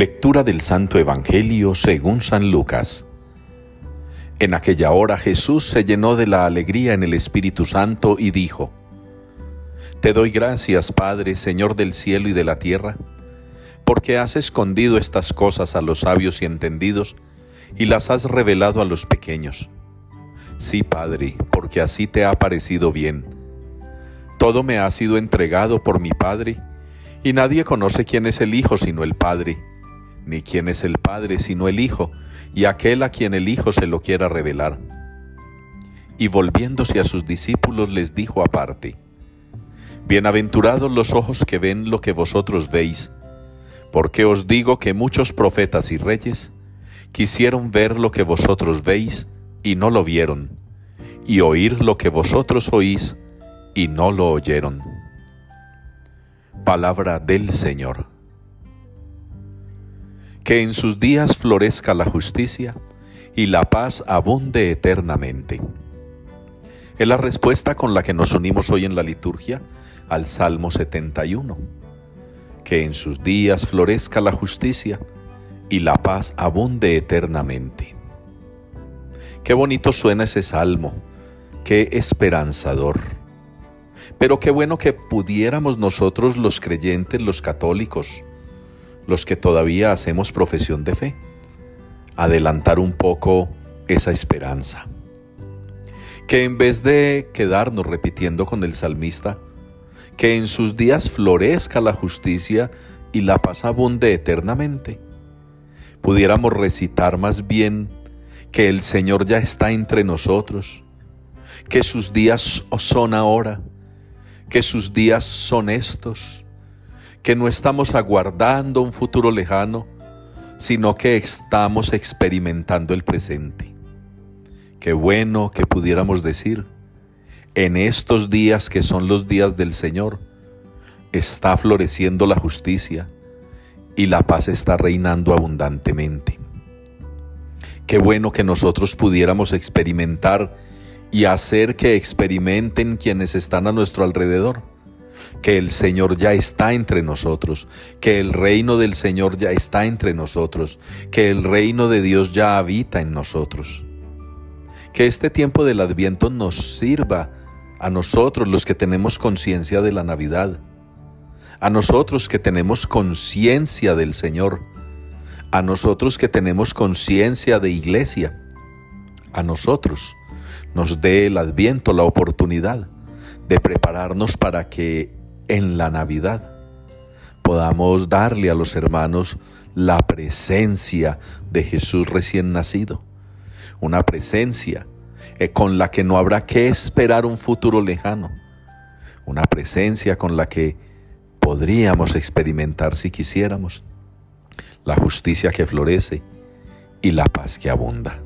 Lectura del Santo Evangelio según San Lucas. En aquella hora Jesús se llenó de la alegría en el Espíritu Santo y dijo, Te doy gracias, Padre, Señor del cielo y de la tierra, porque has escondido estas cosas a los sabios y entendidos y las has revelado a los pequeños. Sí, Padre, porque así te ha parecido bien. Todo me ha sido entregado por mi Padre, y nadie conoce quién es el Hijo sino el Padre, ni quién es el Padre sino el Hijo, y aquel a quien el Hijo se lo quiera revelar. Y volviéndose a sus discípulos les dijo aparte, Bienaventurados los ojos que ven lo que vosotros veis, porque os digo que muchos profetas y reyes quisieron ver lo que vosotros veis y no lo vieron, y oír lo que vosotros oís y no lo oyeron. Palabra del Señor. Que en sus días florezca la justicia y la paz abunde eternamente. Es la respuesta con la que nos unimos hoy en la liturgia al Salmo 71. Que en sus días florezca la justicia y la paz abunde eternamente. Qué bonito suena ese salmo, qué esperanzador. Pero qué bueno que pudiéramos nosotros los creyentes, los católicos, los que todavía hacemos profesión de fe, adelantar un poco esa esperanza. Que en vez de quedarnos repitiendo con el salmista, que en sus días florezca la justicia y la paz abunde eternamente, pudiéramos recitar más bien que el Señor ya está entre nosotros, que sus días son ahora, que sus días son estos, que no estamos aguardando un futuro lejano, sino que estamos experimentando el presente. Qué bueno que pudiéramos decir, en estos días que son los días del Señor, está floreciendo la justicia y la paz está reinando abundantemente. Qué bueno que nosotros pudiéramos experimentar y hacer que experimenten quienes están a nuestro alrededor, que el Señor ya está entre nosotros, que el reino del Señor ya está entre nosotros, que el reino de Dios ya habita en nosotros. Que este tiempo del adviento nos sirva a nosotros los que tenemos conciencia de la Navidad, a nosotros que tenemos conciencia del Señor, a nosotros que tenemos conciencia de iglesia, a nosotros nos dé el adviento la oportunidad de prepararnos para que en la Navidad. Podamos darle a los hermanos la presencia de Jesús recién nacido, una presencia eh, con la que no habrá que esperar un futuro lejano, una presencia con la que podríamos experimentar si quisiéramos la justicia que florece y la paz que abunda.